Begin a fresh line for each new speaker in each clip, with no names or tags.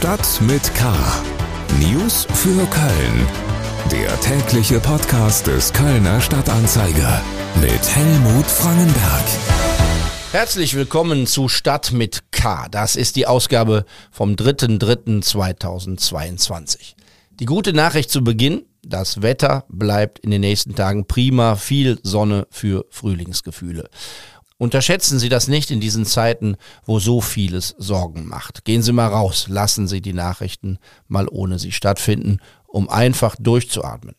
Stadt mit K. News für Köln. Der tägliche Podcast des Kölner Stadtanzeiger mit Helmut Frangenberg.
Herzlich willkommen zu Stadt mit K. Das ist die Ausgabe vom 3.3.2022. Die gute Nachricht zu Beginn, das Wetter bleibt in den nächsten Tagen prima, viel Sonne für Frühlingsgefühle. Unterschätzen Sie das nicht in diesen Zeiten, wo so vieles Sorgen macht. Gehen Sie mal raus, lassen Sie die Nachrichten mal ohne sie stattfinden, um einfach durchzuatmen.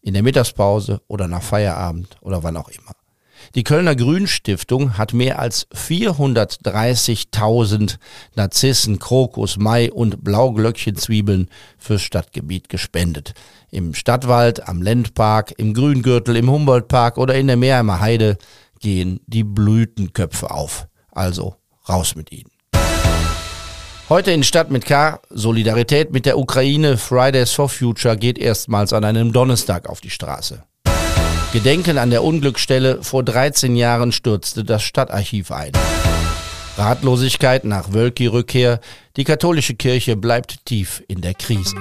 In der Mittagspause oder nach Feierabend oder wann auch immer. Die Kölner Grünstiftung hat mehr als 430.000 Narzissen, Krokus, Mai und Blauglöckchenzwiebeln fürs Stadtgebiet gespendet. Im Stadtwald, am Lendpark, im Grüngürtel, im Humboldtpark oder in der Meerheimer Heide gehen die Blütenköpfe auf. Also raus mit ihnen. Heute in Stadt mit K. Solidarität mit der Ukraine. Fridays for Future geht erstmals an einem Donnerstag auf die Straße. Gedenken an der Unglücksstelle. Vor 13 Jahren stürzte das Stadtarchiv ein. Ratlosigkeit nach Wölki-Rückkehr. Die katholische Kirche bleibt tief in der Krise.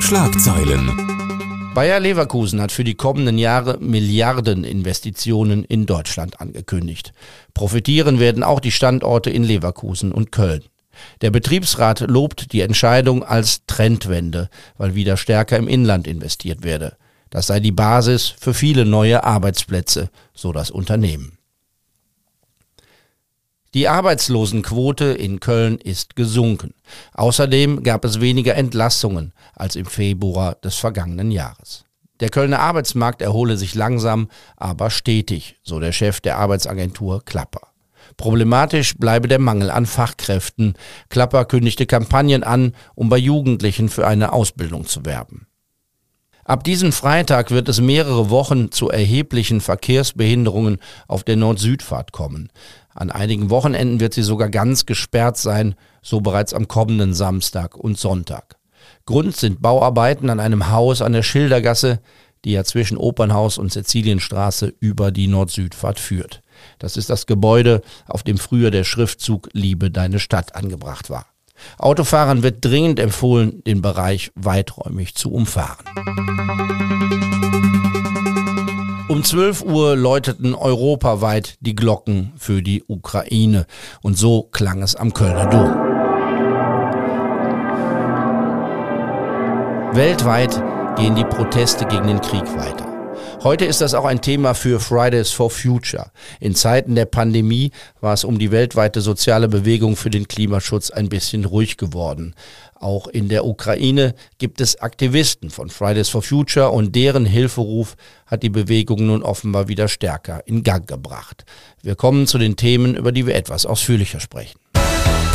Schlagzeilen.
Bayer Leverkusen hat für die kommenden Jahre Milliardeninvestitionen in Deutschland angekündigt. Profitieren werden auch die Standorte in Leverkusen und Köln. Der Betriebsrat lobt die Entscheidung als Trendwende, weil wieder stärker im Inland investiert werde. Das sei die Basis für viele neue Arbeitsplätze, so das Unternehmen. Die Arbeitslosenquote in Köln ist gesunken. Außerdem gab es weniger Entlassungen als im Februar des vergangenen Jahres. Der Kölner Arbeitsmarkt erhole sich langsam, aber stetig, so der Chef der Arbeitsagentur Klapper. Problematisch bleibe der Mangel an Fachkräften. Klapper kündigte Kampagnen an, um bei Jugendlichen für eine Ausbildung zu werben. Ab diesem Freitag wird es mehrere Wochen zu erheblichen Verkehrsbehinderungen auf der Nord-Süd-Fahrt kommen. An einigen Wochenenden wird sie sogar ganz gesperrt sein, so bereits am kommenden Samstag und Sonntag. Grund sind Bauarbeiten an einem Haus an der Schildergasse, die ja zwischen Opernhaus und Sizilienstraße über die Nord-Süd-Fahrt führt. Das ist das Gebäude, auf dem früher der Schriftzug Liebe deine Stadt angebracht war. Autofahrern wird dringend empfohlen, den Bereich weiträumig zu umfahren. Um 12 Uhr läuteten europaweit die Glocken für die Ukraine. Und so klang es am Kölner Dom. Weltweit gehen die Proteste gegen den Krieg weiter. Heute ist das auch ein Thema für Fridays for Future. In Zeiten der Pandemie war es um die weltweite soziale Bewegung für den Klimaschutz ein bisschen ruhig geworden. Auch in der Ukraine gibt es Aktivisten von Fridays for Future und deren Hilferuf hat die Bewegung nun offenbar wieder stärker in Gang gebracht. Wir kommen zu den Themen, über die wir etwas ausführlicher sprechen.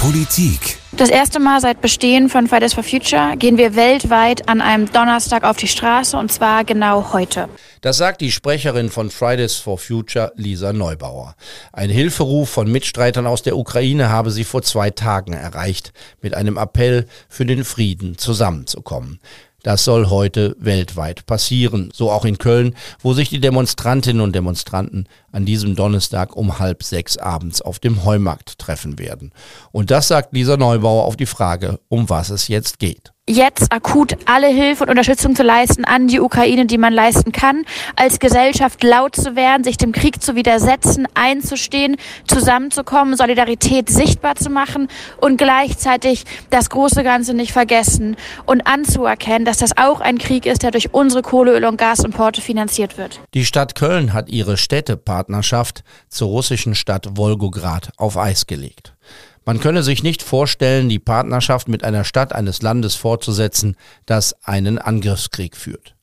Politik.
Das erste Mal seit Bestehen von Fridays for Future gehen wir weltweit an einem Donnerstag auf die Straße und zwar genau heute.
Das sagt die Sprecherin von Fridays for Future, Lisa Neubauer. Ein Hilferuf von Mitstreitern aus der Ukraine habe sie vor zwei Tagen erreicht, mit einem Appell für den Frieden zusammenzukommen. Das soll heute weltweit passieren, so auch in Köln, wo sich die Demonstrantinnen und Demonstranten an diesem Donnerstag um halb sechs abends auf dem Heumarkt treffen werden. Und das sagt Lisa Neubauer auf die Frage, um was es jetzt geht
jetzt akut alle Hilfe und Unterstützung zu leisten an die Ukraine, die man leisten kann, als Gesellschaft laut zu werden, sich dem Krieg zu widersetzen, einzustehen, zusammenzukommen, Solidarität sichtbar zu machen und gleichzeitig das große Ganze nicht vergessen und anzuerkennen, dass das auch ein Krieg ist, der durch unsere Kohle, Öl und Gasimporte finanziert wird.
Die Stadt Köln hat ihre Städtepartnerschaft zur russischen Stadt Wolgograd auf Eis gelegt. Man könne sich nicht vorstellen, die Partnerschaft mit einer Stadt eines Landes fortzusetzen, das einen Angriffskrieg führt.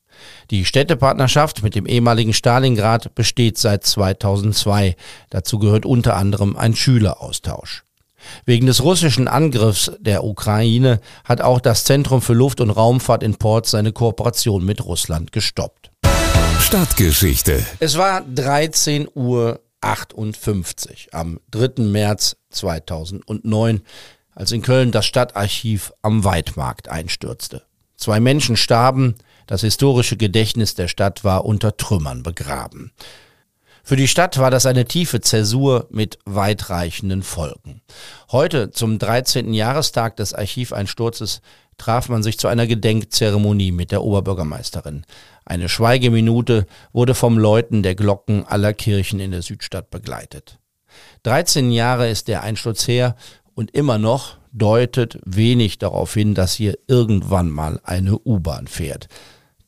Die Städtepartnerschaft mit dem ehemaligen Stalingrad besteht seit 2002. Dazu gehört unter anderem ein Schüleraustausch. Wegen des russischen Angriffs der Ukraine hat auch das Zentrum für Luft- und Raumfahrt in Port seine Kooperation mit Russland gestoppt.
Stadtgeschichte.
Es war 13 Uhr 58 am 3. März 2009, als in Köln das Stadtarchiv am Weidmarkt einstürzte. Zwei Menschen starben, das historische Gedächtnis der Stadt war unter Trümmern begraben. Für die Stadt war das eine tiefe Zäsur mit weitreichenden Folgen. Heute, zum 13. Jahrestag des Archiveinsturzes, traf man sich zu einer Gedenkzeremonie mit der Oberbürgermeisterin. Eine Schweigeminute wurde vom Läuten der Glocken aller Kirchen in der Südstadt begleitet. 13 Jahre ist der Einsturz her und immer noch deutet wenig darauf hin, dass hier irgendwann mal eine U-Bahn fährt.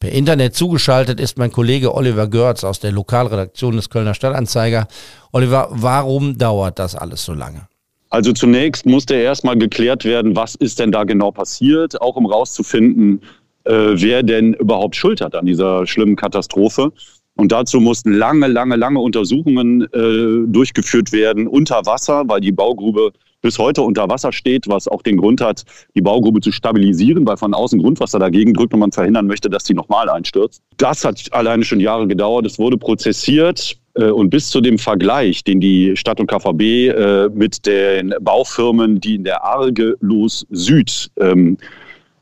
Per Internet zugeschaltet ist mein Kollege Oliver Görz aus der Lokalredaktion des Kölner Stadtanzeiger. Oliver, warum dauert das alles so lange?
Also zunächst musste erstmal geklärt werden, was ist denn da genau passiert, auch um rauszufinden, äh, wer denn überhaupt Schuld hat an dieser schlimmen Katastrophe. Und dazu mussten lange, lange, lange Untersuchungen äh, durchgeführt werden unter Wasser, weil die Baugrube bis heute unter Wasser steht, was auch den Grund hat, die Baugrube zu stabilisieren, weil von außen Grundwasser dagegen drückt und man verhindern möchte, dass die nochmal einstürzt. Das hat alleine schon Jahre gedauert. Es wurde prozessiert. Äh, und bis zu dem Vergleich, den die Stadt und KVB äh, mit den Baufirmen, die in der Arge Los Süd ähm,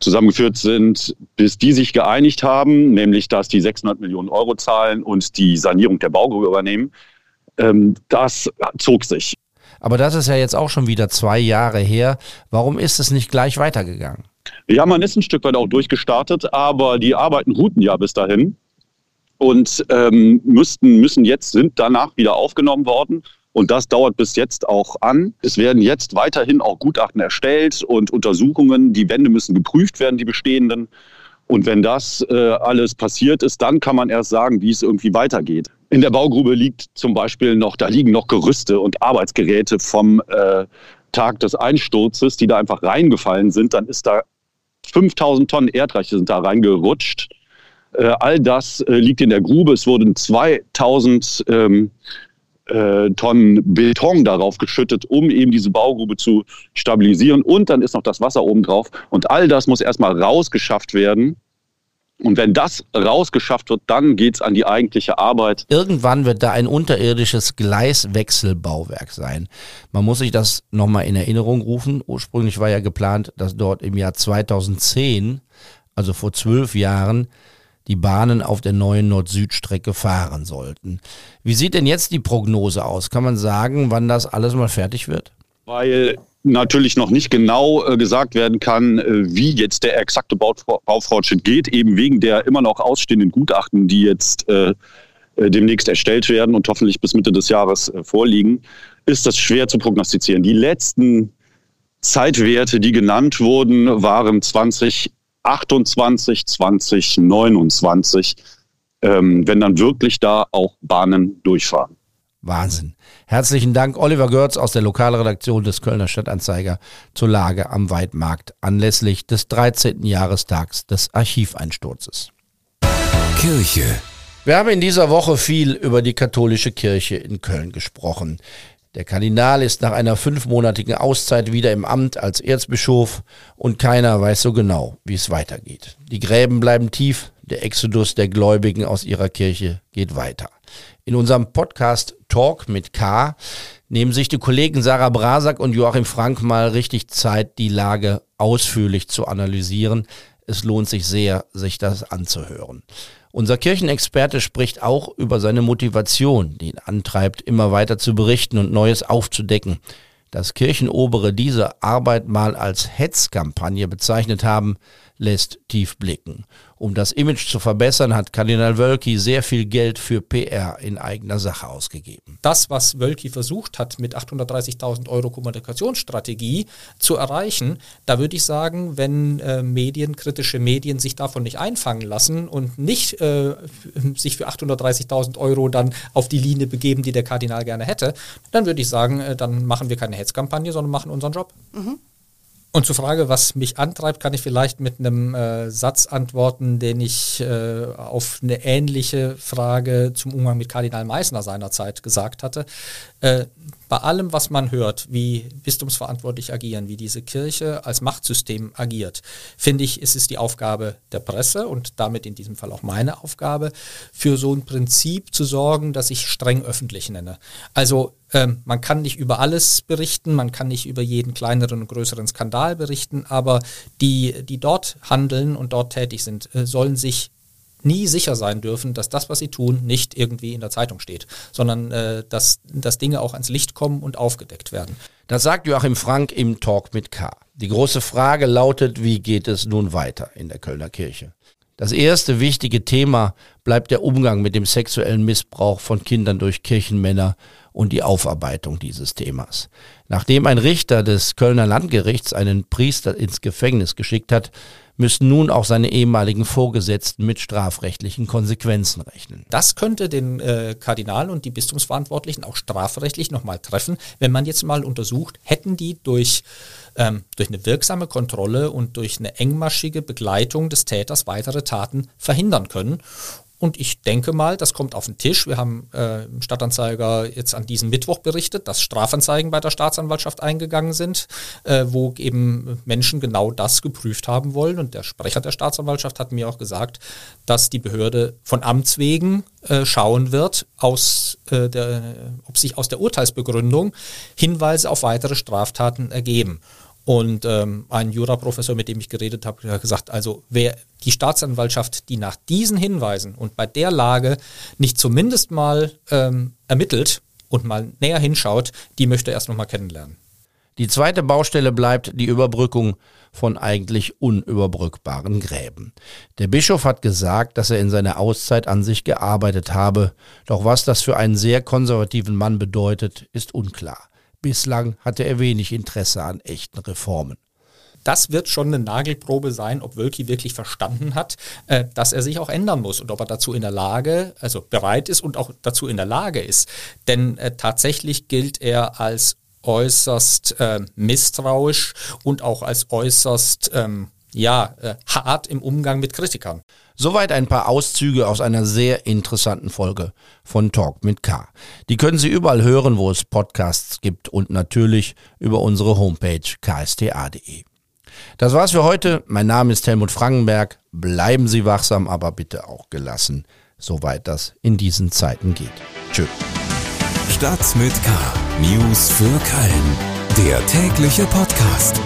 zusammengeführt sind, bis die sich geeinigt haben, nämlich dass die 600 Millionen Euro zahlen und die Sanierung der Baugrube übernehmen, ähm, das zog sich.
Aber das ist ja jetzt auch schon wieder zwei Jahre her. Warum ist es nicht gleich weitergegangen?
Ja, man ist ein Stück weit auch durchgestartet, aber die Arbeiten ruhten ja bis dahin und ähm, müssten, müssen jetzt, sind danach wieder aufgenommen worden. Und das dauert bis jetzt auch an. Es werden jetzt weiterhin auch Gutachten erstellt und Untersuchungen. Die Wände müssen geprüft werden, die bestehenden. Und wenn das äh, alles passiert ist, dann kann man erst sagen, wie es irgendwie weitergeht. In der Baugrube liegt zum Beispiel noch, da liegen noch Gerüste und Arbeitsgeräte vom äh, Tag des Einsturzes, die da einfach reingefallen sind. Dann ist da 5000 Tonnen Erdreich sind da reingerutscht. Äh, all das äh, liegt in der Grube. Es wurden 2000 ähm, äh, Tonnen Beton darauf geschüttet, um eben diese Baugrube zu stabilisieren. Und dann ist noch das Wasser oben drauf. Und all das muss erstmal rausgeschafft werden. Und wenn das rausgeschafft wird, dann geht es an die eigentliche Arbeit.
Irgendwann wird da ein unterirdisches Gleiswechselbauwerk sein. Man muss sich das nochmal in Erinnerung rufen. Ursprünglich war ja geplant, dass dort im Jahr 2010, also vor zwölf Jahren, die Bahnen auf der neuen Nord-Süd-Strecke fahren sollten. Wie sieht denn jetzt die Prognose aus? Kann man sagen, wann das alles mal fertig wird?
Weil natürlich noch nicht genau äh, gesagt werden kann, äh, wie jetzt der exakte Bau Baufortschritt geht, eben wegen der immer noch ausstehenden Gutachten, die jetzt äh, demnächst erstellt werden und hoffentlich bis Mitte des Jahres vorliegen, ist das schwer zu prognostizieren. Die letzten Zeitwerte, die genannt wurden, waren 2028, 2029, ähm, wenn dann wirklich da auch Bahnen durchfahren.
Wahnsinn. Herzlichen Dank, Oliver Görz aus der Lokalredaktion des Kölner Stadtanzeiger zur Lage am Weidmarkt anlässlich des 13. Jahrestags des Archiveinsturzes.
Kirche.
Wir haben in dieser Woche viel über die katholische Kirche in Köln gesprochen. Der Kardinal ist nach einer fünfmonatigen Auszeit wieder im Amt als Erzbischof und keiner weiß so genau, wie es weitergeht. Die Gräben bleiben tief, der Exodus der Gläubigen aus ihrer Kirche geht weiter. In unserem Podcast Talk mit K nehmen sich die Kollegen Sarah Brasak und Joachim Frank mal richtig Zeit, die Lage ausführlich zu analysieren. Es lohnt sich sehr, sich das anzuhören. Unser Kirchenexperte spricht auch über seine Motivation, die ihn antreibt, immer weiter zu berichten und Neues aufzudecken. Dass Kirchenobere diese Arbeit mal als Hetzkampagne bezeichnet haben, lässt tief blicken. Um das Image zu verbessern, hat Kardinal Wölki sehr viel Geld für PR in eigener Sache ausgegeben.
Das, was Wölki versucht hat, mit 830.000 Euro Kommunikationsstrategie zu erreichen, da würde ich sagen, wenn äh, Medien, kritische Medien sich davon nicht einfangen lassen und nicht äh, sich für 830.000 Euro dann auf die Linie begeben, die der Kardinal gerne hätte, dann würde ich sagen, äh, dann machen wir keine Hetzkampagne, sondern machen unseren Job. Mhm. Und zur Frage, was mich antreibt, kann ich vielleicht mit einem äh, Satz antworten, den ich äh, auf eine ähnliche Frage zum Umgang mit Kardinal Meissner seinerzeit gesagt hatte. Äh, bei allem, was man hört, wie bistumsverantwortlich agieren, wie diese Kirche als Machtsystem agiert, finde ich, ist es die Aufgabe der Presse und damit in diesem Fall auch meine Aufgabe, für so ein Prinzip zu sorgen, das ich streng öffentlich nenne. Also ähm, man kann nicht über alles berichten, man kann nicht über jeden kleineren und größeren Skandal berichten, aber die, die dort handeln und dort tätig sind, äh, sollen sich nie sicher sein dürfen, dass das, was sie tun, nicht irgendwie in der Zeitung steht, sondern äh, dass, dass Dinge auch ans Licht kommen und aufgedeckt werden.
Das sagt Joachim Frank im Talk mit K. Die große Frage lautet, wie geht es nun weiter in der Kölner Kirche? Das erste wichtige Thema bleibt der Umgang mit dem sexuellen Missbrauch von Kindern durch Kirchenmänner und die Aufarbeitung dieses Themas. Nachdem ein Richter des Kölner Landgerichts einen Priester ins Gefängnis geschickt hat, müssen nun auch seine ehemaligen Vorgesetzten mit strafrechtlichen Konsequenzen rechnen.
Das könnte den äh, Kardinal und die Bistumsverantwortlichen auch strafrechtlich nochmal treffen, wenn man jetzt mal untersucht, hätten die durch, ähm, durch eine wirksame Kontrolle und durch eine engmaschige Begleitung des Täters weitere Taten verhindern können. Und ich denke mal, das kommt auf den Tisch. Wir haben äh, im Stadtanzeiger jetzt an diesem Mittwoch berichtet, dass Strafanzeigen bei der Staatsanwaltschaft eingegangen sind, äh, wo eben Menschen genau das geprüft haben wollen. Und der Sprecher der Staatsanwaltschaft hat mir auch gesagt, dass die Behörde von Amts wegen äh, schauen wird, aus, äh, der, ob sich aus der Urteilsbegründung Hinweise auf weitere Straftaten ergeben. Und ähm, ein Juraprofessor, mit dem ich geredet habe, hat gesagt, also wer die Staatsanwaltschaft, die nach diesen Hinweisen und bei der Lage nicht zumindest mal ähm, ermittelt und mal näher hinschaut, die möchte er erst nochmal kennenlernen.
Die zweite Baustelle bleibt die Überbrückung von eigentlich unüberbrückbaren Gräben. Der Bischof hat gesagt, dass er in seiner Auszeit an sich gearbeitet habe, doch was das für einen sehr konservativen Mann bedeutet, ist unklar. Bislang hatte er wenig Interesse an echten Reformen.
Das wird schon eine Nagelprobe sein, ob Wölki wirklich verstanden hat, äh, dass er sich auch ändern muss und ob er dazu in der Lage, also bereit ist und auch dazu in der Lage ist. Denn äh, tatsächlich gilt er als äußerst äh, misstrauisch und auch als äußerst ähm, ja, hart im Umgang mit Kritikern.
Soweit ein paar Auszüge aus einer sehr interessanten Folge von Talk mit K. Die können Sie überall hören, wo es Podcasts gibt und natürlich über unsere Homepage ksta.de. Das war's für heute. Mein Name ist Helmut Frankenberg. Bleiben Sie wachsam, aber bitte auch gelassen, soweit das in diesen Zeiten geht. Tschüss.
Stadt mit K. News für Köln. Der tägliche Podcast.